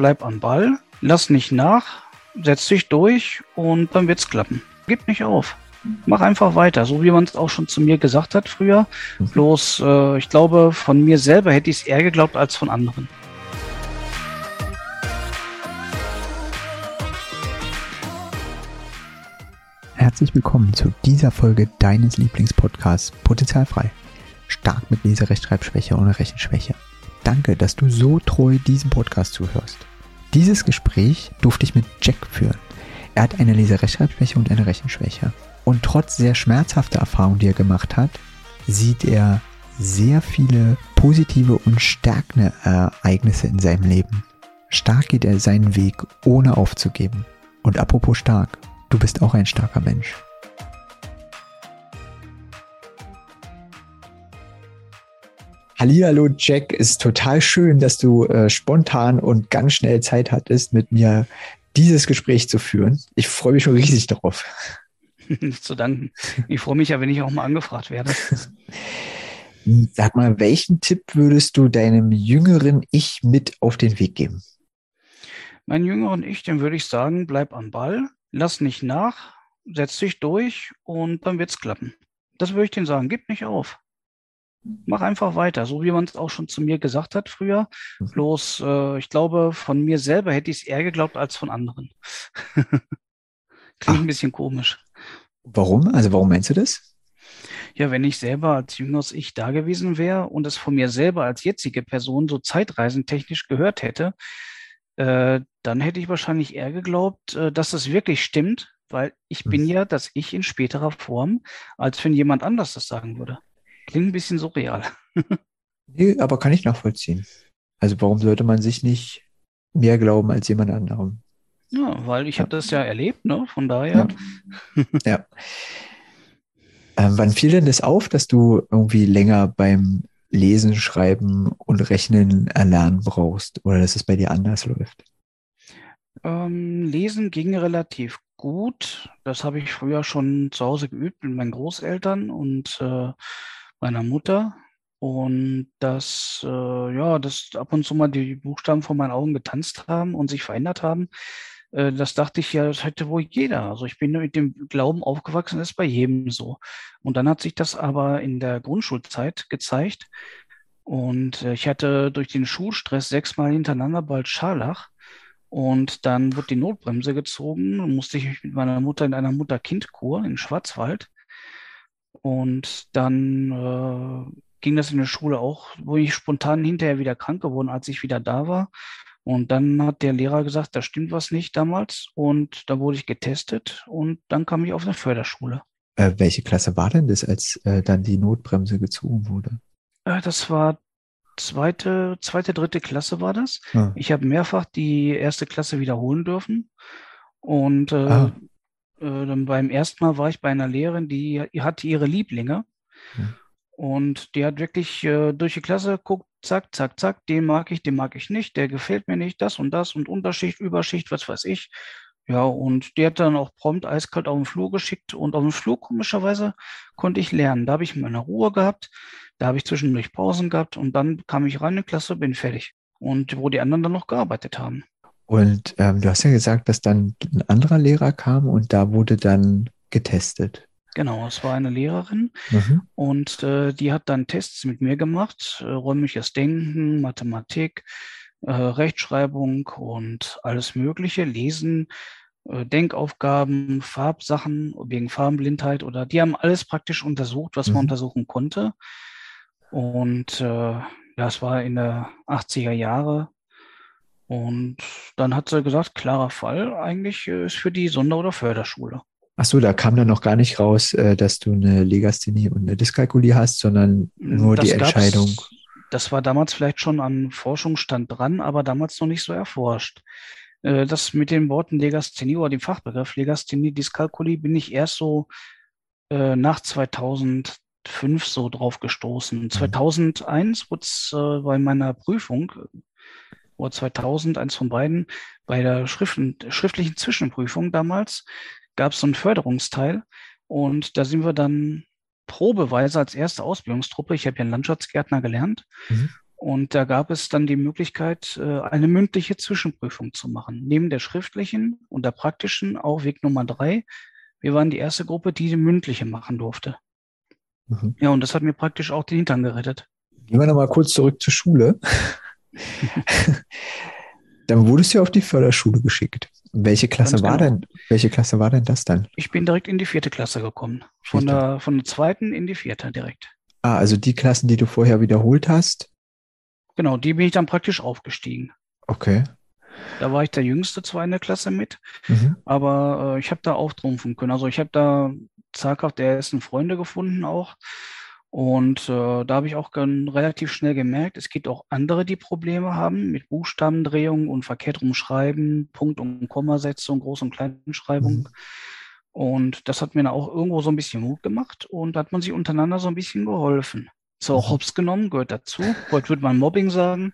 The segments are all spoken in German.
bleib am Ball, lass nicht nach, setz dich durch und dann wird's klappen. Gib nicht auf. Mach einfach weiter, so wie man es auch schon zu mir gesagt hat früher. Mhm. Bloß, äh, ich glaube, von mir selber hätte ich es eher geglaubt als von anderen. Herzlich willkommen zu dieser Folge deines Lieblingspodcasts Potenzialfrei. Stark mit Leserechtschreibschwäche und Rechenschwäche. Danke, dass du so treu diesem Podcast zuhörst. Dieses Gespräch durfte ich mit Jack führen. Er hat eine Leserechtschreibschwäche und eine Rechenschwäche. Und trotz sehr schmerzhafter Erfahrungen, die er gemacht hat, sieht er sehr viele positive und stärkende Ereignisse in seinem Leben. Stark geht er seinen Weg, ohne aufzugeben. Und apropos stark, du bist auch ein starker Mensch. Hallihallo Jack, ist total schön, dass du äh, spontan und ganz schnell Zeit hattest, mit mir dieses Gespräch zu führen. Ich freue mich schon riesig darauf. Nicht zu danken. Ich freue mich ja, wenn ich auch mal angefragt werde. Sag mal, welchen Tipp würdest du deinem jüngeren Ich mit auf den Weg geben? Meinen jüngeren Ich, dem würde ich sagen, bleib am Ball, lass nicht nach, setz dich durch und dann wird's klappen. Das würde ich dir sagen, gib nicht auf mach einfach weiter, so wie man es auch schon zu mir gesagt hat früher. Mhm. Bloß, äh, ich glaube, von mir selber hätte ich es eher geglaubt als von anderen. Klingt Ach. ein bisschen komisch. Warum? Also warum meinst du das? Ja, wenn ich selber als jüngeres Ich da gewesen wäre und es von mir selber als jetzige Person so zeitreisentechnisch gehört hätte, äh, dann hätte ich wahrscheinlich eher geglaubt, äh, dass es wirklich stimmt, weil ich hm. bin ja das Ich in späterer Form, als wenn jemand anders das sagen würde. Klingt ein bisschen surreal. nee, aber kann ich nachvollziehen. Also warum sollte man sich nicht mehr glauben als jemand anderem? Ja, weil ich ja. habe das ja erlebt, ne? Von daher. Ja. ja. Ähm, wann fiel denn das auf, dass du irgendwie länger beim Lesen, Schreiben und Rechnen erlernen brauchst oder dass es bei dir anders läuft? Ähm, Lesen ging relativ gut. Das habe ich früher schon zu Hause geübt mit meinen Großeltern und äh, meiner Mutter. Und dass, äh, ja, dass ab und zu mal die Buchstaben vor meinen Augen getanzt haben und sich verändert haben. Äh, das dachte ich ja, das hätte wohl jeder. Also ich bin mit dem Glauben aufgewachsen, das ist bei jedem so. Und dann hat sich das aber in der Grundschulzeit gezeigt. Und äh, ich hatte durch den Schulstress sechsmal hintereinander bald Scharlach. Und dann wurde die Notbremse gezogen und musste ich mit meiner Mutter in einer Mutter-Kind-Kur in Schwarzwald und dann äh, ging das in der Schule auch, wo ich spontan hinterher wieder krank geworden, als ich wieder da war. Und dann hat der Lehrer gesagt, da stimmt was nicht damals. Und da wurde ich getestet und dann kam ich auf eine Förderschule. Äh, welche Klasse war denn das, als äh, dann die Notbremse gezogen wurde? Äh, das war zweite, zweite, dritte Klasse war das. Ah. Ich habe mehrfach die erste Klasse wiederholen dürfen. Und äh, ah. Äh, dann beim ersten Mal war ich bei einer Lehrerin, die hatte ihre Lieblinge. Mhm. Und die hat wirklich äh, durch die Klasse guckt, zack, zack, zack, den mag ich, den mag ich nicht, der gefällt mir nicht, das und das und Unterschicht, Überschicht, was weiß ich. Ja, und die hat dann auch prompt eiskalt auf den Flur geschickt und auf dem Flur komischerweise konnte ich lernen. Da habe ich meine Ruhe gehabt, da habe ich zwischendurch Pausen gehabt und dann kam ich rein in die Klasse, bin fertig. Und wo die anderen dann noch gearbeitet haben. Und ähm, du hast ja gesagt, dass dann ein anderer Lehrer kam und da wurde dann getestet. Genau, es war eine Lehrerin mhm. und äh, die hat dann Tests mit mir gemacht, äh, räumliches Denken, Mathematik, äh, Rechtschreibung und alles Mögliche, Lesen, äh, Denkaufgaben, Farbsachen wegen Farbenblindheit oder die haben alles praktisch untersucht, was mhm. man untersuchen konnte. Und äh, ja, es war in der 80er Jahre und dann hat sie gesagt, klarer Fall, eigentlich äh, ist für die Sonder- oder Förderschule. Ach so, da kam dann noch gar nicht raus, äh, dass du eine Legasthenie und eine Dyskalkulie hast, sondern nur das die Entscheidung. Das war damals vielleicht schon an Forschungsstand dran, aber damals noch nicht so erforscht. Äh, das mit den Worten Legasthenie oder dem Fachbegriff Legasthenie, Dyskalkulie bin ich erst so nach 2005 so drauf gestoßen. Mhm. 2001 wurde es bei meiner Prüfung oder 2000, eins von beiden, bei der schriftlichen Zwischenprüfung damals gab es so einen Förderungsteil und da sind wir dann probeweise als erste Ausbildungstruppe, ich habe ja einen Landschaftsgärtner gelernt, mhm. Und da gab es dann die Möglichkeit, äh, eine mündliche Zwischenprüfung zu machen. Neben der schriftlichen und der praktischen auch Weg Nummer drei. Wir waren die erste Gruppe, die die mündliche machen durfte. Mhm. Ja, und das hat mir praktisch auch den Hintern gerettet. Gehen wir nochmal kurz zurück zur Schule. dann wurdest du auf die Förderschule geschickt. Welche Klasse Ganz war genau. denn, welche Klasse war denn das dann? Ich bin direkt in die vierte Klasse gekommen. Von der, von der zweiten in die vierte direkt. Ah, also die Klassen, die du vorher wiederholt hast, Genau, die bin ich dann praktisch aufgestiegen. Okay. Da war ich der Jüngste zwar in der Klasse mit, mhm. aber äh, ich habe da auftrumpfen können. Also ich habe da zaghaft der ersten Freunde gefunden auch. Und äh, da habe ich auch relativ schnell gemerkt, es gibt auch andere, die Probleme haben mit Buchstabendrehung und verkehrt rumschreiben, Punkt- und Kommasetzung, Groß- und Kleinschreibung. Mhm. Und das hat mir dann auch irgendwo so ein bisschen Mut gemacht und da hat man sich untereinander so ein bisschen geholfen. So auch mhm. hops genommen, gehört dazu. Heute würde man Mobbing sagen.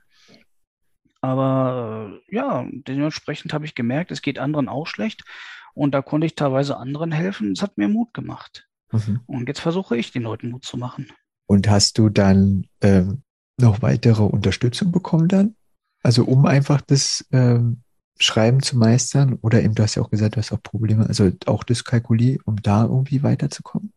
Aber äh, ja, dementsprechend habe ich gemerkt, es geht anderen auch schlecht. Und da konnte ich teilweise anderen helfen. Es hat mir Mut gemacht. Mhm. Und jetzt versuche ich, den Leuten Mut zu machen. Und hast du dann ähm, noch weitere Unterstützung bekommen dann? Also um einfach das ähm, Schreiben zu meistern? Oder eben, du hast ja auch gesagt, du hast auch Probleme, also auch Dyskalkulie, um da irgendwie weiterzukommen?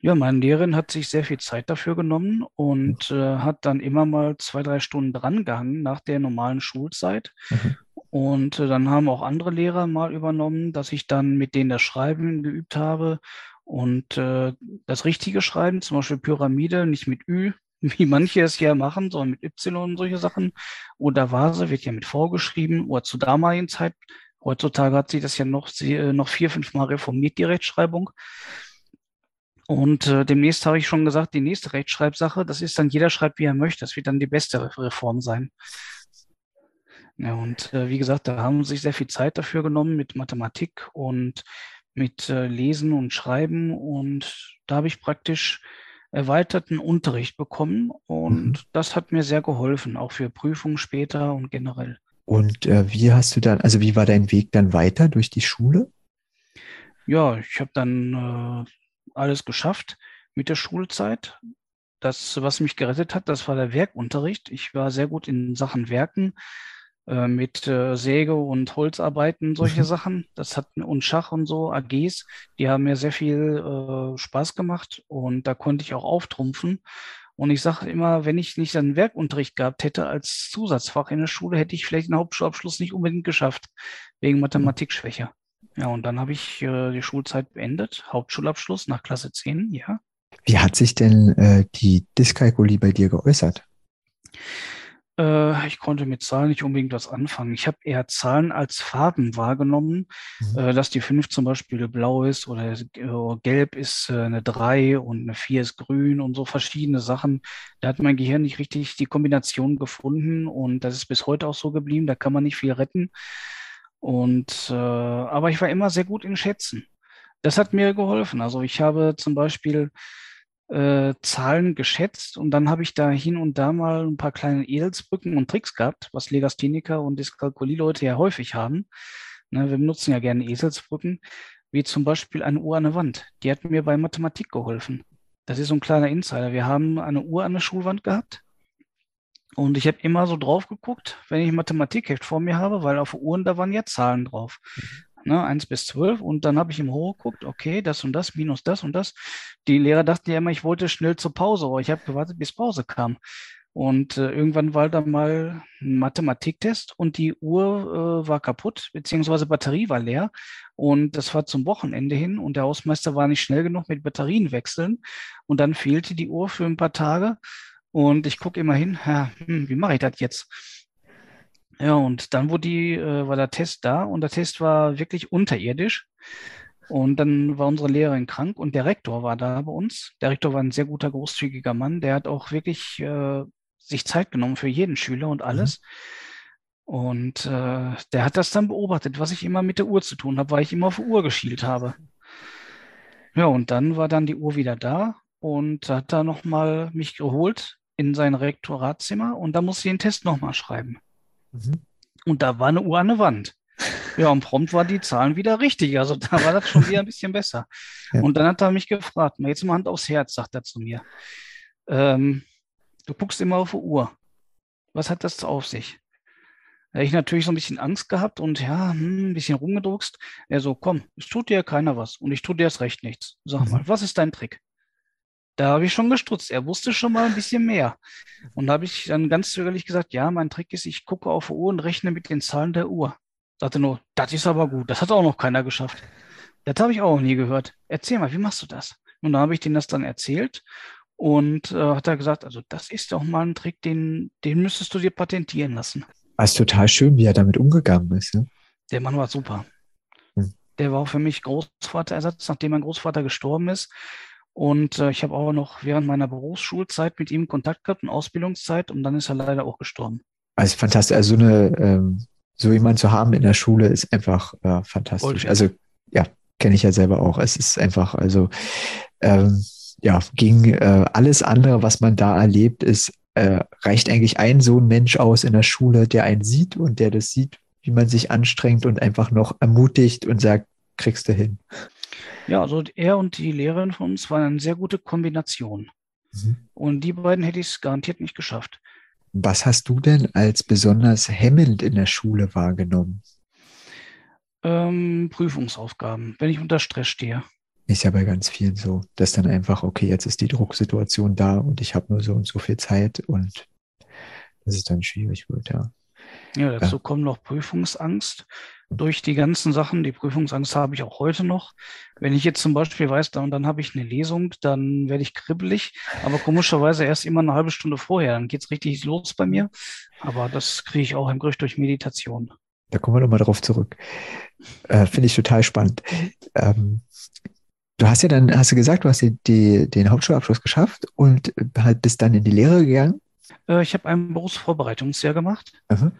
Ja, meine Lehrerin hat sich sehr viel Zeit dafür genommen und äh, hat dann immer mal zwei, drei Stunden drangehangen nach der normalen Schulzeit. Mhm. Und äh, dann haben auch andere Lehrer mal übernommen, dass ich dann mit denen das Schreiben geübt habe und äh, das richtige Schreiben, zum Beispiel Pyramide, nicht mit Ü, wie manche es ja machen, sondern mit Y und solche Sachen. Oder Vase wird ja mit V geschrieben oder zur damaligen Zeit. Heutzutage hat sich das ja noch, äh, noch vier, fünf Mal reformiert, die Rechtschreibung. Und äh, demnächst habe ich schon gesagt, die nächste Rechtschreibsache, das ist dann, jeder schreibt, wie er möchte. Das wird dann die beste Reform sein. Ja, und äh, wie gesagt, da haben sie sich sehr viel Zeit dafür genommen mit Mathematik und mit äh, Lesen und Schreiben. Und da habe ich praktisch erweiterten Unterricht bekommen. Und mhm. das hat mir sehr geholfen, auch für Prüfungen später und generell. Und äh, wie hast du dann, also wie war dein Weg dann weiter durch die Schule? Ja, ich habe dann äh, alles geschafft mit der Schulzeit. Das, was mich gerettet hat, das war der Werkunterricht. Ich war sehr gut in Sachen Werken mit äh, Säge und Holzarbeiten, solche mhm. Sachen. Das hat und Schach und so, AGs, die haben mir sehr viel äh, Spaß gemacht und da konnte ich auch auftrumpfen. Und ich sage immer, wenn ich nicht einen Werkunterricht gehabt hätte als Zusatzfach in der Schule, hätte ich vielleicht einen Hauptschulabschluss nicht unbedingt geschafft, wegen Mathematikschwäche. Ja, und dann habe ich äh, die Schulzeit beendet, Hauptschulabschluss nach Klasse 10, ja. Wie hat sich denn äh, die Dyskalkulie bei dir geäußert? Äh, ich konnte mit Zahlen nicht unbedingt was anfangen. Ich habe eher Zahlen als Farben wahrgenommen, mhm. Äh, dass die 5 zum Beispiel blau ist oder äh, gelb ist äh, eine 3 und eine 4 ist grün und so verschiedene Sachen. Da hat mein Gehirn nicht richtig die Kombination gefunden und das ist bis heute auch so geblieben. Da kann man nicht viel retten. Und aber ich war immer sehr gut in Schätzen. Das hat mir geholfen. Also ich habe zum Beispiel äh, Zahlen geschätzt und dann habe ich da hin und da mal ein paar kleine Edelsbrücken und Tricks gehabt, was Legastheniker und Dyskalkulie-Leute ja häufig haben. Ne, wir benutzen ja gerne Eselsbrücken, wie zum Beispiel eine Uhr an der Wand. Die hat mir bei Mathematik geholfen. Das ist so ein kleiner Insider. Wir haben eine Uhr an der Schulwand gehabt und ich habe immer so drauf geguckt, wenn ich Mathematikheft vor mir habe, weil auf Uhren, da waren ja Zahlen drauf. Ne, 1 bis 12. Und dann habe ich im Hoch geguckt, okay, das und das, minus das und das. Die Lehrer dachten ja immer, ich wollte schnell zur Pause, aber ich habe gewartet, bis Pause kam. Und äh, irgendwann war da mal ein Mathematiktest und die Uhr äh, war kaputt, beziehungsweise Batterie war leer. Und das war zum Wochenende hin und der Hausmeister war nicht schnell genug mit Batterien wechseln. Und dann fehlte die Uhr für ein paar Tage. Und ich gucke immer hin, ja, hm, wie mache ich das jetzt? Ja, und dann wurde die, äh, war der Test da und der Test war wirklich unterirdisch. Und dann war unsere Lehrerin krank und der Rektor war da bei uns. Der Rektor war ein sehr guter, großzügiger Mann. Der hat auch wirklich äh, sich Zeit genommen für jeden Schüler und alles. Mhm. Und äh, der hat das dann beobachtet, was ich immer mit der Uhr zu tun habe, weil ich immer auf die Uhr geschielt habe. Ja, und dann war dann die Uhr wieder da und hat da nochmal mich geholt in sein Rektoratszimmer und da musste ich den Test nochmal schreiben. Mhm. Und da war eine Uhr an der Wand. Ja, und prompt waren die Zahlen wieder richtig. Also da war das schon wieder ein bisschen besser. Ja. Und dann hat er mich gefragt, mal jetzt mal Hand aufs Herz, sagt er zu mir. Ähm, du guckst immer auf die Uhr. Was hat das auf sich? Da ich natürlich so ein bisschen Angst gehabt und ja, hm, ein bisschen rumgedruckst. Er so, komm, es tut dir keiner was und ich tue dir erst recht nichts. Sag mhm. mal, was ist dein Trick? Da habe ich schon gestutzt. Er wusste schon mal ein bisschen mehr. Und da habe ich dann ganz zögerlich gesagt, ja, mein Trick ist, ich gucke auf die Uhr und rechne mit den Zahlen der Uhr. Sagte nur, das ist aber gut. Das hat auch noch keiner geschafft. Das habe ich auch noch nie gehört. Erzähl mal, wie machst du das? Und da habe ich denen das dann erzählt und äh, hat er gesagt, also das ist doch mal ein Trick, den, den müsstest du dir patentieren lassen. Es ist total schön, wie er damit umgegangen ist. Ja? Der Mann war super. Hm. Der war auch für mich Großvaterersatz, nachdem mein Großvater gestorben ist. Und äh, ich habe auch noch während meiner Berufsschulzeit mit ihm Kontakt gehabt und Ausbildungszeit und dann ist er leider auch gestorben. Also fantastisch. Also so eine, ähm, so jemand zu haben in der Schule ist einfach äh, fantastisch. Also ja, kenne ich ja selber auch. Es ist einfach, also ähm, ja, gegen äh, alles andere, was man da erlebt, ist äh, reicht eigentlich ein so ein Mensch aus in der Schule, der einen sieht und der das sieht, wie man sich anstrengt und einfach noch ermutigt und sagt, kriegst du hin. Ja, also er und die Lehrerin von uns waren eine sehr gute Kombination. Mhm. Und die beiden hätte ich es garantiert nicht geschafft. Was hast du denn als besonders hemmend in der Schule wahrgenommen? Ähm, Prüfungsaufgaben, wenn ich unter Stress stehe. Ist ja bei ganz vielen so, dass dann einfach, okay, jetzt ist die Drucksituation da und ich habe nur so und so viel Zeit und dass es dann schwierig wird, ja. Ja, dazu ja. kommt noch Prüfungsangst durch die ganzen Sachen. Die Prüfungsangst habe ich auch heute noch. Wenn ich jetzt zum Beispiel weiß, dann, dann habe ich eine Lesung, dann werde ich kribbelig, aber komischerweise erst immer eine halbe Stunde vorher. Dann geht es richtig los bei mir. Aber das kriege ich auch im Griff durch Meditation. Da kommen wir nochmal drauf zurück. Äh, Finde ich total spannend. Ähm, Du hast ja dann, hast du gesagt, du hast die, die, den Hauptschulabschluss geschafft und halt bist dann in die Lehre gegangen? Äh, ich habe ein Berufsvorbereitungsjahr gemacht. Aha.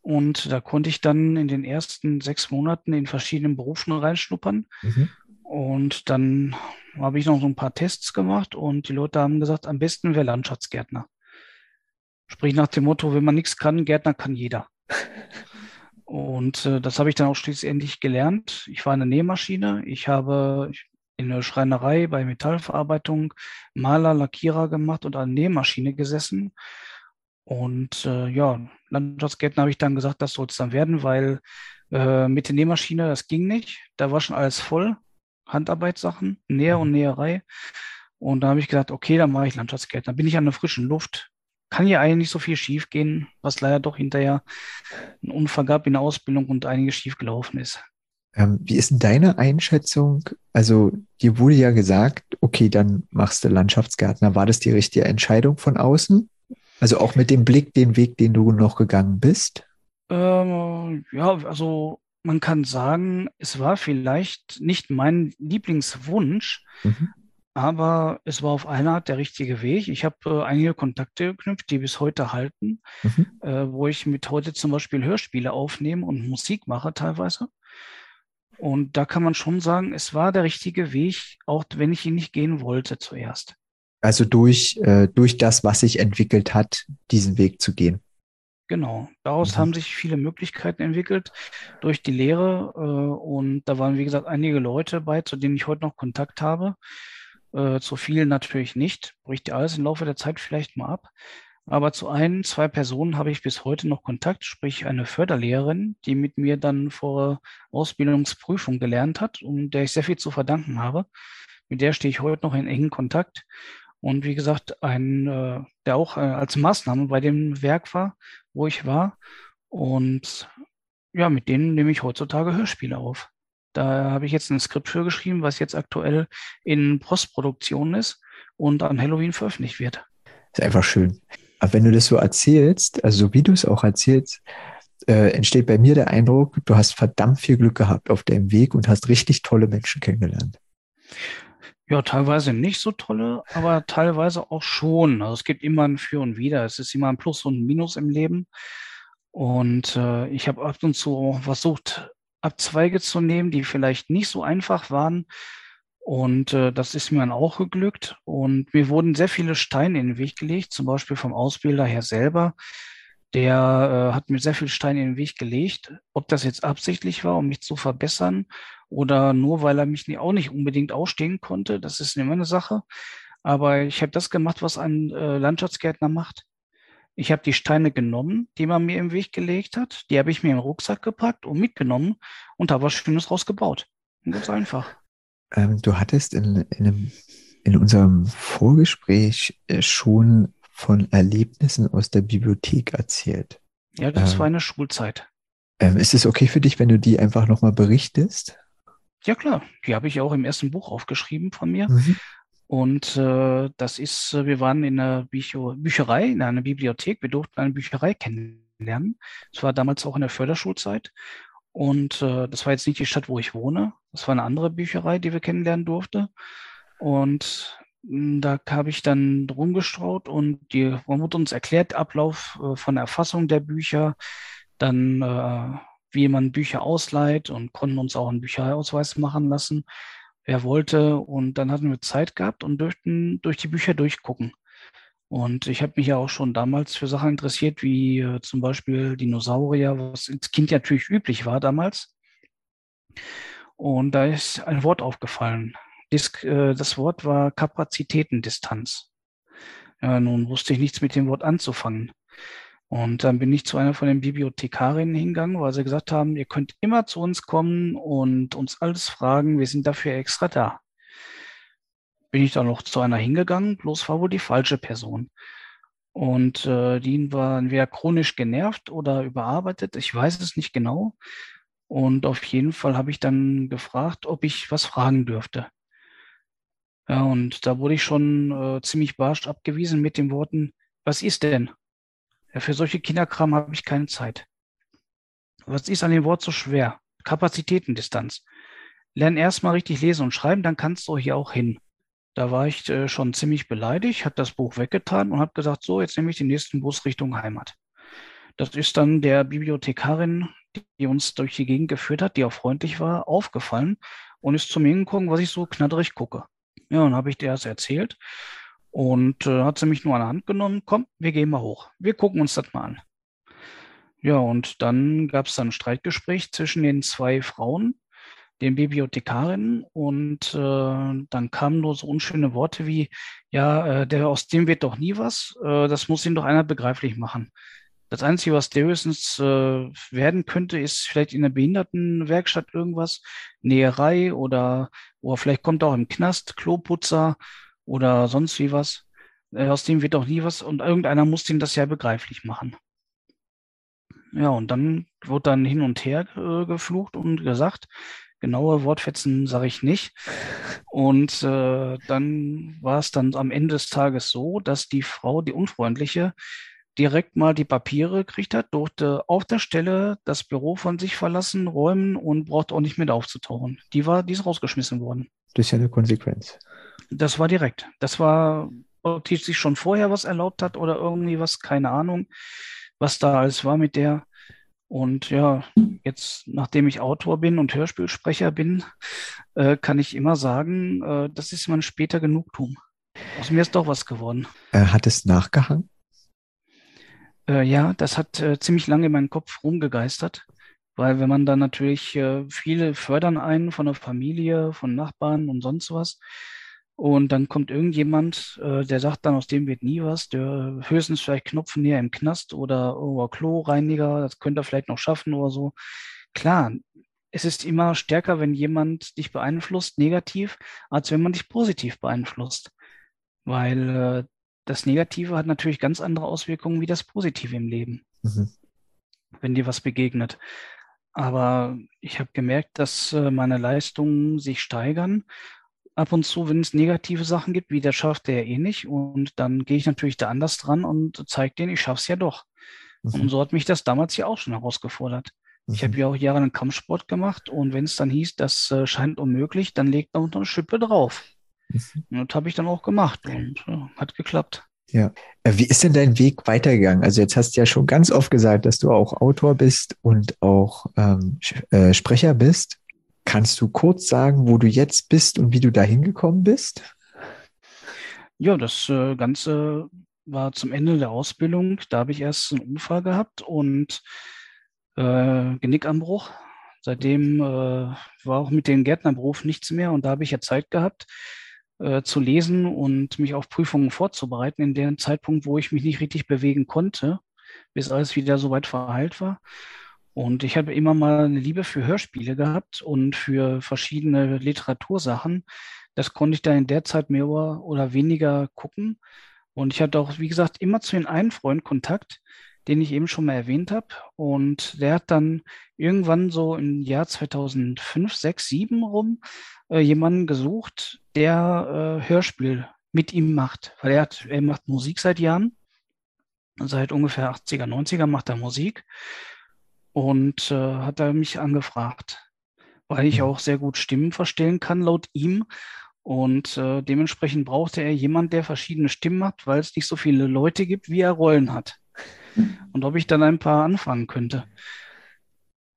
Und da konnte ich dann in den ersten sechs Monaten in verschiedenen Berufen reinschnuppern. Mhm. Und dann habe ich noch so ein paar Tests gemacht und die Leute haben gesagt, am besten wäre Landschaftsgärtner. Sprich nach dem Motto, wenn man nichts kann, Gärtner kann jeder. Und äh, das habe ich dann auch schließlich gelernt. Ich war eine Nähmaschine. Ich habe in der Schreinerei bei Metallverarbeitung Maler, Lackierer gemacht und an Nähmaschine gesessen. Und äh, ja, Landschaftsgärtner habe ich dann gesagt, das soll es dann werden, weil äh, mit der Nähmaschine, das ging nicht. Da war schon alles voll. Handarbeitssachen, Näher und mhm. Näherei. Und da habe ich gesagt, okay, dann mache ich Landschaftsgärtner. Bin ich an der frischen Luft. Kann hier eigentlich nicht so viel schief gehen, was leider doch hinterher ein Unfall gab in der Ausbildung und einiges schief gelaufen ist. Ähm, wie ist denn deine Einschätzung? Also, dir wurde ja gesagt, okay, dann machst du Landschaftsgärtner. War das die richtige Entscheidung von außen? Also auch mit dem Blick, den Weg, den du noch gegangen bist? Ähm, ja, also man kann sagen, es war vielleicht nicht mein Lieblingswunsch, mhm. aber es war auf eine Art der richtige Weg. Ich habe äh, einige Kontakte geknüpft, die bis heute halten, mhm. äh, wo ich mit heute zum Beispiel Hörspiele aufnehme und Musik mache teilweise. Und da kann man schon sagen, es war der richtige Weg, auch wenn ich ihn nicht gehen wollte zuerst. Also durch, äh, durch das, was sich entwickelt hat, diesen Weg zu gehen. Genau. Daraus mhm. haben sich viele Möglichkeiten entwickelt durch die Lehre. Äh, und da waren, wie gesagt, einige Leute bei, zu denen ich heute noch Kontakt habe. Äh, zu vielen natürlich nicht. Bricht ja alles im Laufe der Zeit vielleicht mal ab. Aber zu ein, zwei Personen habe ich bis heute noch Kontakt, sprich eine Förderlehrerin, die mit mir dann vor Ausbildungsprüfung gelernt hat und der ich sehr viel zu verdanken habe. Mit der stehe ich heute noch in engen Kontakt. Und wie gesagt, ein, äh, der auch äh, als Maßnahme bei dem Werk war, wo ich war. Und ja, mit denen nehme ich heutzutage Hörspiele auf. Da habe ich jetzt ein Skript für geschrieben, was jetzt aktuell in Postproduktion ist und an Halloween veröffentlicht wird. Ist einfach schön. Aber wenn du das so erzählst, also so wie du es auch erzählst, äh, entsteht bei mir der Eindruck, du hast verdammt viel Glück gehabt auf deinem Weg und hast richtig tolle Menschen kennengelernt. Ja, teilweise nicht so tolle, aber teilweise auch schon. Also es gibt immer ein Für und Wider. Es ist immer ein Plus und ein Minus im Leben. Und äh, ich habe ab und zu versucht, Abzweige zu nehmen, die vielleicht nicht so einfach waren, und äh, das ist mir dann auch geglückt. Und mir wurden sehr viele Steine in den Weg gelegt, zum Beispiel vom Ausbilder her selber. Der äh, hat mir sehr viele Steine in den Weg gelegt. Ob das jetzt absichtlich war, um mich zu verbessern oder nur, weil er mich auch nicht unbedingt ausstehen konnte, das ist immer eine Sache. Aber ich habe das gemacht, was ein äh, Landschaftsgärtner macht. Ich habe die Steine genommen, die man mir im Weg gelegt hat. Die habe ich mir den Rucksack gepackt und mitgenommen und habe was Schönes rausgebaut. Ganz einfach. Ähm, du hattest in, in, einem, in unserem Vorgespräch äh, schon von Erlebnissen aus der Bibliothek erzählt. Ja, das ähm, war eine Schulzeit. Ähm, ist es okay für dich, wenn du die einfach nochmal berichtest? Ja, klar. Die habe ich auch im ersten Buch aufgeschrieben von mir. Mhm. Und äh, das ist, äh, wir waren in einer Bücher Bücherei, in einer Bibliothek. Wir durften eine Bücherei kennenlernen. Das war damals auch in der Förderschulzeit. Und äh, das war jetzt nicht die Stadt, wo ich wohne. Das war eine andere Bücherei, die wir kennenlernen durften. Und da habe ich dann rumgestraut und die, wurde uns erklärt, Ablauf äh, von Erfassung der Bücher, dann äh, wie man Bücher ausleiht und konnten uns auch einen Bücherausweis machen lassen wer wollte. Und dann hatten wir Zeit gehabt und dürften durch die Bücher durchgucken. Und ich habe mich ja auch schon damals für Sachen interessiert, wie äh, zum Beispiel Dinosaurier, was als Kind natürlich üblich war damals. Und da ist ein Wort aufgefallen. Disk, äh, das Wort war Kapazitätendistanz. Ja, nun wusste ich nichts mit dem Wort anzufangen. Und dann bin ich zu einer von den Bibliothekarinnen hingegangen, weil sie gesagt haben, ihr könnt immer zu uns kommen und uns alles fragen, wir sind dafür extra da. Bin ich dann noch zu einer hingegangen, bloß war wohl die falsche Person. Und äh, die war entweder chronisch genervt oder überarbeitet, ich weiß es nicht genau. Und auf jeden Fall habe ich dann gefragt, ob ich was fragen dürfte. Ja, und da wurde ich schon äh, ziemlich barsch abgewiesen mit den Worten, was ist denn? Ja, für solche Kinderkram habe ich keine Zeit. Was ist an dem Wort so schwer? Kapazitätendistanz. Lern erstmal richtig lesen und schreiben, dann kannst du hier auch hin. Da war ich äh, schon ziemlich beleidigt, hat das Buch weggetan und habe gesagt, so, jetzt nehme ich den nächsten Bus Richtung Heimat. Das ist dann der Bibliothekarin, die uns durch die Gegend geführt hat, die auch freundlich war, aufgefallen und ist zu mir gekommen, was ich so knatterig gucke. Ja, und habe ich dir das erzählt. Und äh, hat sie mich nur an der Hand genommen, komm, wir gehen mal hoch. Wir gucken uns das mal an. Ja, und dann gab es dann ein Streitgespräch zwischen den zwei Frauen, den Bibliothekarinnen, und äh, dann kamen nur so unschöne Worte wie, ja, äh, der, aus dem wird doch nie was, äh, das muss ihn doch einer begreiflich machen. Das Einzige, was der höchstens äh, werden könnte, ist vielleicht in der Behindertenwerkstatt irgendwas, Näherei oder, oder vielleicht kommt er auch im Knast, Kloputzer oder sonst wie was. Äh, aus dem wird auch nie was und irgendeiner muss ihm das ja begreiflich machen. Ja, und dann wird dann hin und her äh, geflucht und gesagt. Genaue Wortfetzen sage ich nicht. Und äh, dann war es dann am Ende des Tages so, dass die Frau, die Unfreundliche, direkt mal die Papiere gekriegt hat, durfte auf der Stelle das Büro von sich verlassen, räumen und braucht auch nicht mehr aufzutauchen. Die war, die ist rausgeschmissen worden. Das ist ja eine Konsequenz. Das war direkt. Das war, ob die sich schon vorher was erlaubt hat oder irgendwie was, keine Ahnung, was da alles war mit der. Und ja, jetzt, nachdem ich Autor bin und Hörspielsprecher bin, äh, kann ich immer sagen, äh, das ist mein später Genugtuung. Aus mir ist doch was geworden. Äh, hat es nachgehangen? Äh, ja, das hat äh, ziemlich lange in meinem Kopf rumgegeistert. Weil wenn man dann natürlich, äh, viele fördern einen von der Familie, von Nachbarn und sonst was. Und dann kommt irgendjemand, äh, der sagt dann, aus dem wird nie was, der höchstens vielleicht Knopfen näher im Knast oder oh, Kloreiniger, das könnte er vielleicht noch schaffen oder so. Klar, es ist immer stärker, wenn jemand dich beeinflusst, negativ, als wenn man dich positiv beeinflusst. Weil äh, das Negative hat natürlich ganz andere Auswirkungen wie das Positive im Leben, mhm. wenn dir was begegnet. Aber ich habe gemerkt, dass äh, meine Leistungen sich steigern ab und zu, wenn es negative Sachen gibt, wie der schafft der eh nicht. Und dann gehe ich natürlich da anders dran und zeige denen, ich schaffe es ja doch. Mhm. Und so hat mich das damals ja auch schon herausgefordert. Mhm. Ich habe ja auch jahrelang Kampfsport gemacht und wenn es dann hieß, das äh, scheint unmöglich, dann legt man noch eine Schippe drauf. Mhm. Und das habe ich dann auch gemacht und äh, hat geklappt. Ja. Äh, wie ist denn dein Weg weitergegangen? Also jetzt hast du ja schon ganz oft gesagt, dass du auch Autor bist und auch ähm, äh, Sprecher bist. Kannst du kurz sagen, wo du jetzt bist und wie du da hingekommen bist? Ja, das äh, Ganze war zum Ende der Ausbildung. Da habe ich erst einen Unfall gehabt und äh, Genickanbruch. Seitdem äh, war auch mit dem Gärtnerberuf nichts mehr und da habe ich ja Zeit gehabt, äh, zu lesen und mich auf Prüfungen vorzubereiten, in dem Zeitpunkt, wo ich mich nicht richtig bewegen konnte, bis alles wieder soweit verheilt war. Und ich habe immer mal eine Liebe für Hörspiele gehabt und für verschiedene Literatursachen. Das konnte ich dann in der Zeit mehr oder weniger gucken. Und ich hatte auch, wie gesagt, immer zu den einen Freund Kontakt, den ich eben schon mal erwähnt habe. Und der hat dann irgendwann so im Jahr 2005, 6, 7 rum äh, jemanden gesucht, der äh, Hörspiel mit ihm macht. Weil er, hat, er macht Musik seit Jahren. Seit ungefähr 80er, 90er macht er Musik und äh, hat er mich angefragt, weil ich auch sehr gut Stimmen verstellen kann, laut ihm. Und äh, dementsprechend brauchte er jemanden, der verschiedene Stimmen hat, weil es nicht so viele Leute gibt, wie er Rollen hat. Und ob ich dann ein paar anfangen könnte.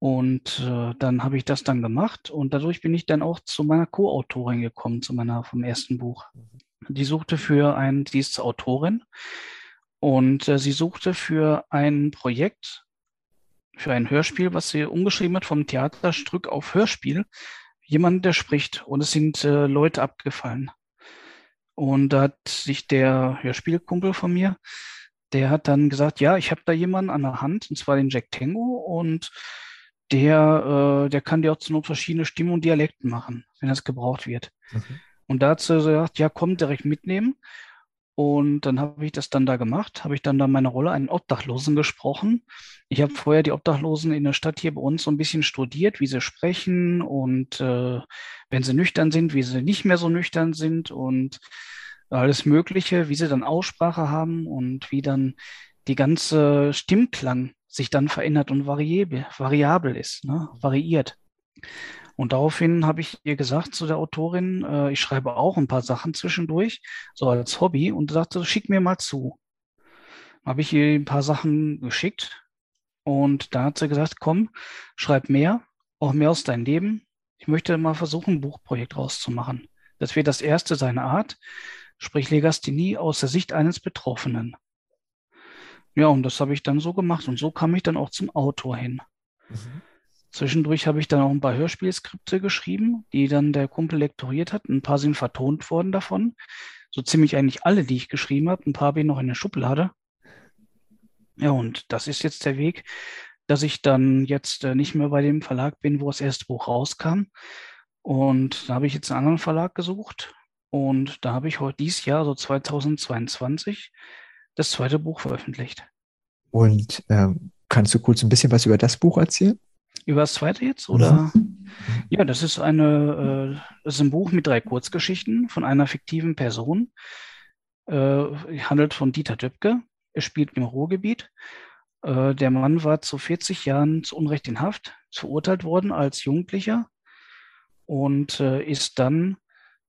Und äh, dann habe ich das dann gemacht und dadurch bin ich dann auch zu meiner Co-Autorin gekommen, zu meiner vom ersten Buch. Die suchte für ein, die ist Autorin und äh, sie suchte für ein Projekt für ein Hörspiel, was sie umgeschrieben hat vom Theaterstück auf Hörspiel, jemand, der spricht. Und es sind äh, Leute abgefallen. Und da hat sich der Hörspielkumpel von mir, der hat dann gesagt, ja, ich habe da jemanden an der Hand, und zwar den Jack Tango, und der, äh, der kann dir auch zu Not verschiedene Stimmen und Dialekten machen, wenn das gebraucht wird. Okay. Und da hat sie gesagt, ja, komm, direkt mitnehmen. Und dann habe ich das dann da gemacht, habe ich dann da meine Rolle einen Obdachlosen gesprochen. Ich habe vorher die Obdachlosen in der Stadt hier bei uns so ein bisschen studiert, wie sie sprechen und äh, wenn sie nüchtern sind, wie sie nicht mehr so nüchtern sind und alles Mögliche, wie sie dann Aussprache haben und wie dann die ganze Stimmklang sich dann verändert und variabel, variabel ist, ne? variiert. Und daraufhin habe ich ihr gesagt zu der Autorin, äh, ich schreibe auch ein paar Sachen zwischendurch, so als Hobby, und sagte, schick mir mal zu. Habe ich ihr ein paar Sachen geschickt und da hat sie gesagt, komm, schreib mehr, auch mehr aus deinem Leben. Ich möchte mal versuchen, ein Buchprojekt rauszumachen. Das wird das erste seiner Art, sprich Legasthenie aus der Sicht eines Betroffenen. Ja, und das habe ich dann so gemacht und so kam ich dann auch zum Autor hin. Mhm. Zwischendurch habe ich dann auch ein paar Hörspielskripte geschrieben, die dann der Kumpel lektoriert hat. Ein paar sind vertont worden davon. So ziemlich eigentlich alle, die ich geschrieben habe. Ein paar habe ich noch in der Schublade. Ja, und das ist jetzt der Weg, dass ich dann jetzt äh, nicht mehr bei dem Verlag bin, wo das erste Buch rauskam. Und da habe ich jetzt einen anderen Verlag gesucht. Und da habe ich heute dieses Jahr, so 2022, das zweite Buch veröffentlicht. Und ähm, kannst du kurz ein bisschen was über das Buch erzählen? Über das zweite jetzt? Oder? Mhm. Ja, das ist eine, äh, das ist ein Buch mit drei Kurzgeschichten von einer fiktiven Person. Äh, handelt von Dieter Döpke. Er spielt im Ruhrgebiet. Äh, der Mann war zu 40 Jahren zu Unrecht in Haft, verurteilt worden als Jugendlicher und äh, ist dann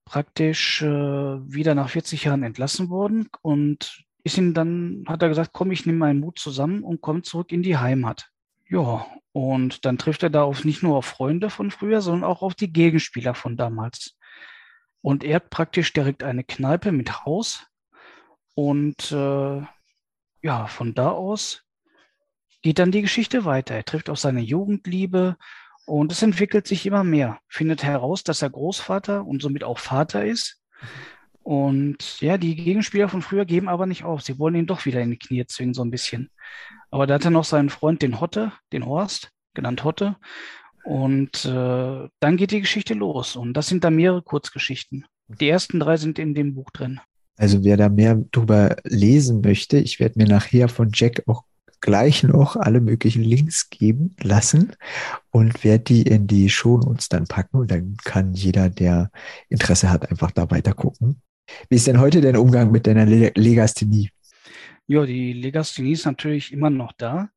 praktisch äh, wieder nach 40 Jahren entlassen worden und ist ihm dann, hat er gesagt, komm, ich nehme meinen Mut zusammen und komme zurück in die Heimat. Ja, und dann trifft er da auf nicht nur auf Freunde von früher, sondern auch auf die Gegenspieler von damals. Und er hat praktisch direkt eine Kneipe mit Haus. Und äh, ja, von da aus geht dann die Geschichte weiter. Er trifft auf seine Jugendliebe und es entwickelt sich immer mehr. Findet heraus, dass er Großvater und somit auch Vater ist. Und ja, die Gegenspieler von früher geben aber nicht auf. Sie wollen ihn doch wieder in die Knie zwingen, so ein bisschen. Aber da hat er noch seinen Freund, den Hotte, den Horst, genannt Hotte. Und äh, dann geht die Geschichte los. Und das sind da mehrere Kurzgeschichten. Die ersten drei sind in dem Buch drin. Also wer da mehr drüber lesen möchte, ich werde mir nachher von Jack auch gleich noch alle möglichen Links geben lassen und werde die in die Shownotes dann packen und dann kann jeder, der Interesse hat, einfach da weiter gucken. Wie ist denn heute dein Umgang mit deiner Legasthenie? Ja, die Legasthenie ist natürlich immer noch da.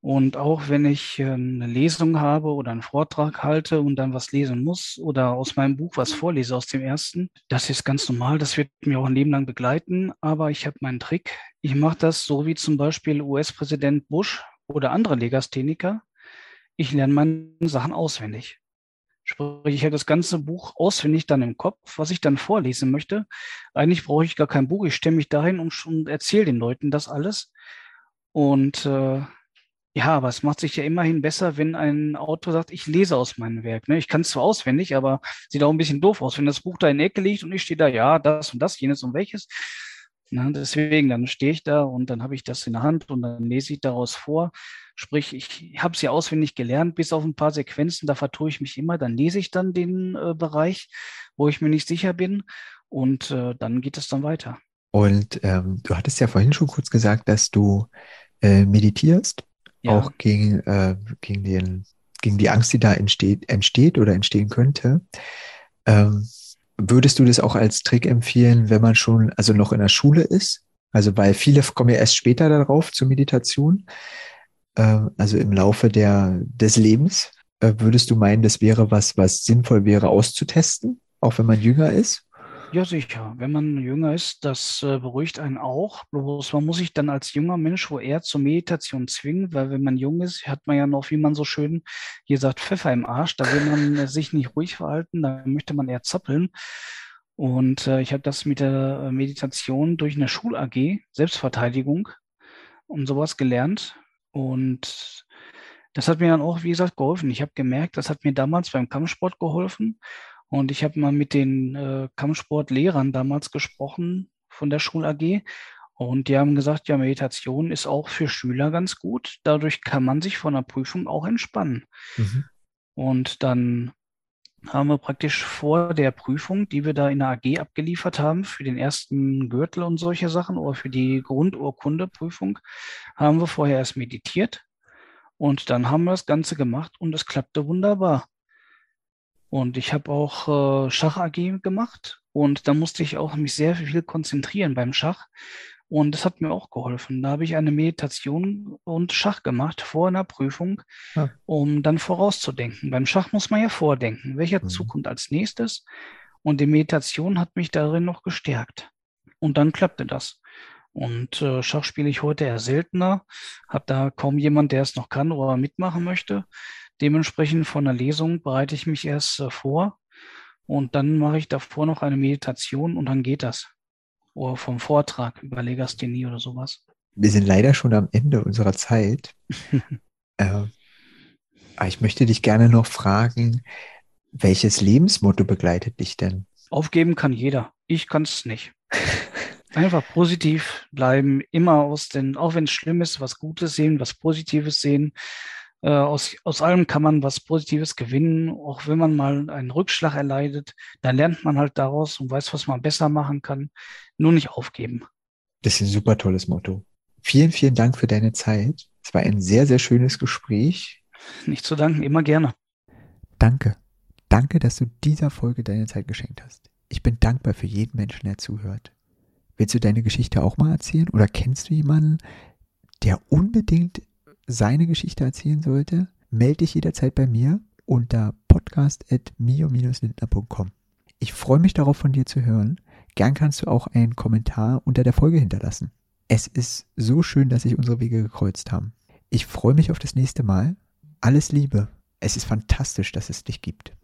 Und auch wenn ich ähm, eine Lesung habe oder einen Vortrag halte und dann was lesen muss oder aus meinem Buch was vorlese aus dem ersten, das ist ganz normal, das wird mir auch ein Leben lang begleiten. Aber ich habe meinen Trick. Ich mache das so wie zum Beispiel US-Präsident Bush oder andere Legastheniker. Ich lerne meine Sachen auswendig. Sprich, ich habe das ganze Buch auswendig dann im Kopf, was ich dann vorlesen möchte. Eigentlich brauche ich gar kein Buch. Ich stelle mich dahin und, und erzähle den Leuten das alles. Und äh, Ja, aber es macht sich ja immerhin besser, wenn ein Autor sagt, ich lese aus meinem Werk. Ne? Ich kann es zwar auswendig, aber sieht auch ein bisschen doof aus, wenn das Buch da in der Ecke liegt und ich stehe da, ja, das und das, jenes und welches. Na, deswegen, dann stehe ich da und dann habe ich das in der Hand und dann lese ich daraus vor. Sprich, ich habe ja auswendig gelernt, bis auf ein paar Sequenzen, da vertue ich mich immer. Dann lese ich dann den äh, Bereich, wo ich mir nicht sicher bin und äh, dann geht es dann weiter. Und ähm, du hattest ja vorhin schon kurz gesagt, dass du äh, meditierst ja. auch gegen, äh, gegen, den, gegen die Angst, die da entsteht, entsteht oder entstehen könnte. Ähm, würdest du das auch als Trick empfehlen, wenn man schon also noch in der Schule ist? Also weil viele kommen ja erst später darauf zur Meditation, also im Laufe der, des Lebens. Äh, würdest du meinen, das wäre was, was sinnvoll wäre auszutesten, auch wenn man jünger ist? Ja, sicher. Wenn man jünger ist, das äh, beruhigt einen auch. Bloß man muss sich dann als junger Mensch wo eher zur Meditation zwingen, weil wenn man jung ist, hat man ja noch, wie man so schön hier sagt, Pfeffer im Arsch. Da will man äh, sich nicht ruhig verhalten, da möchte man eher zappeln. Und ich habe das mit der Meditation durch eine Schul-AG, Selbstverteidigung und sowas gelernt. Und das hat mir dann auch, wie gesagt, geholfen. Ich habe gemerkt, das hat mir damals beim Kampfsport geholfen. Und ich habe mal mit den äh, Kampfsportlehrern damals gesprochen von der Schul AG. Und die haben gesagt, ja, Meditation ist auch für Schüler ganz gut. Dadurch kann man sich von der Prüfung auch entspannen. Mhm. Und dann haben wir praktisch vor der Prüfung, die wir da in der AG abgeliefert haben, für den ersten Gürtel und solche Sachen oder für die Grundurkundeprüfung, haben wir vorher erst meditiert. Und dann haben wir das Ganze gemacht und es klappte wunderbar. Und ich habe auch äh, Schach AG gemacht und da musste ich auch mich sehr viel konzentrieren beim Schach. Und das hat mir auch geholfen. Da habe ich eine Meditation und Schach gemacht vor einer Prüfung, ja. um dann vorauszudenken. Beim Schach muss man ja vordenken, welcher mhm. Zug kommt als nächstes. Und die Meditation hat mich darin noch gestärkt. Und dann klappte das. Und äh, Schach spiele ich heute eher seltener, habe da kaum jemand, der es noch kann oder mitmachen möchte. Dementsprechend von der Lesung bereite ich mich erst äh, vor und dann mache ich davor noch eine Meditation und dann geht das. Oder vom Vortrag über Legasthenie oder sowas. Wir sind leider schon am Ende unserer Zeit. äh, ich möchte dich gerne noch fragen, welches Lebensmotto begleitet dich denn? Aufgeben kann jeder. Ich kann es nicht. Einfach positiv bleiben, immer aus den, auch wenn es schlimm ist, was Gutes sehen, was Positives sehen. Äh, aus, aus allem kann man was Positives gewinnen, auch wenn man mal einen Rückschlag erleidet. Dann lernt man halt daraus und weiß, was man besser machen kann. Nur nicht aufgeben. Das ist ein super tolles Motto. Vielen, vielen Dank für deine Zeit. Es war ein sehr, sehr schönes Gespräch. Nicht zu danken, immer gerne. Danke. Danke, dass du dieser Folge deine Zeit geschenkt hast. Ich bin dankbar für jeden Menschen, der zuhört. Willst du deine Geschichte auch mal erzählen? Oder kennst du jemanden, der unbedingt seine Geschichte erzählen sollte, melde dich jederzeit bei mir unter podcast.mio-lindner.com. Ich freue mich darauf, von dir zu hören. Gern kannst du auch einen Kommentar unter der Folge hinterlassen. Es ist so schön, dass sich unsere Wege gekreuzt haben. Ich freue mich auf das nächste Mal. Alles Liebe. Es ist fantastisch, dass es dich gibt.